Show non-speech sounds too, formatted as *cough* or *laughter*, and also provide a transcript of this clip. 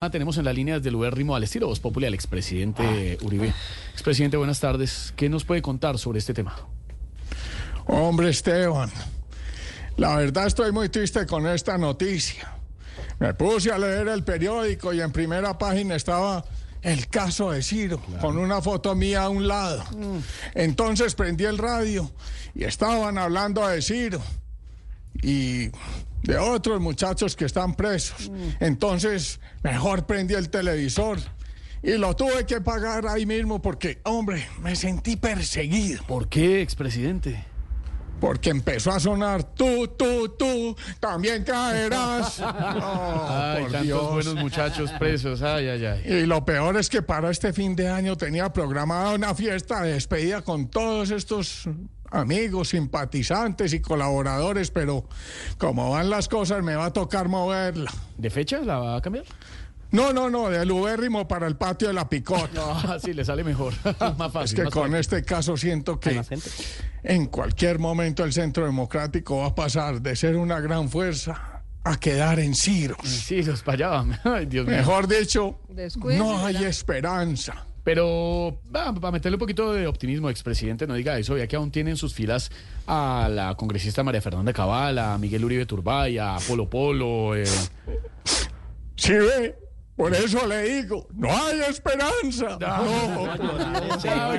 Ah, tenemos en la línea desde el Ubérrimo al estilo Voz Popular al expresidente Uribe. Expresidente, buenas tardes. ¿Qué nos puede contar sobre este tema? Hombre, Esteban, la verdad estoy muy triste con esta noticia. Me puse a leer el periódico y en primera página estaba el caso de Ciro, con una foto mía a un lado. Entonces prendí el radio y estaban hablando de Ciro y de otros muchachos que están presos. Entonces, mejor prendí el televisor. Y lo tuve que pagar ahí mismo porque, hombre, me sentí perseguido. ¿Por qué, expresidente? Porque empezó a sonar tú, tú, tú, también caerás. *laughs* Oh, Ay, por tantos Dios. buenos muchachos presos. Ay, ay, ay. Y lo peor es que para este fin de año tenía programada una fiesta de despedida con todos estos amigos, simpatizantes y colaboradores, pero como van las cosas me va a tocar moverla. ¿De fecha la va a cambiar? No, no, no, del ubérrimo para el patio de la picota. *laughs* No, sí, le sale mejor. *laughs* más fácil. Es que más con fácil. este caso siento que en cualquier momento el Centro Democrático va a pasar de ser una gran fuerza a quedar en ciros. Sí, los para allá. *laughs* Ay, Dios mío. Mejor dicho, Descuide, no hay ¿verdad? esperanza. Pero para meterle un poquito de optimismo, expresidente, no diga eso, ya que aún tienen en sus filas a la congresista María Fernanda Cabal, a Miguel Uribe Turbay, a Polo Polo. eh, Si ve, por eso le digo, no hay esperanza. No. Ah,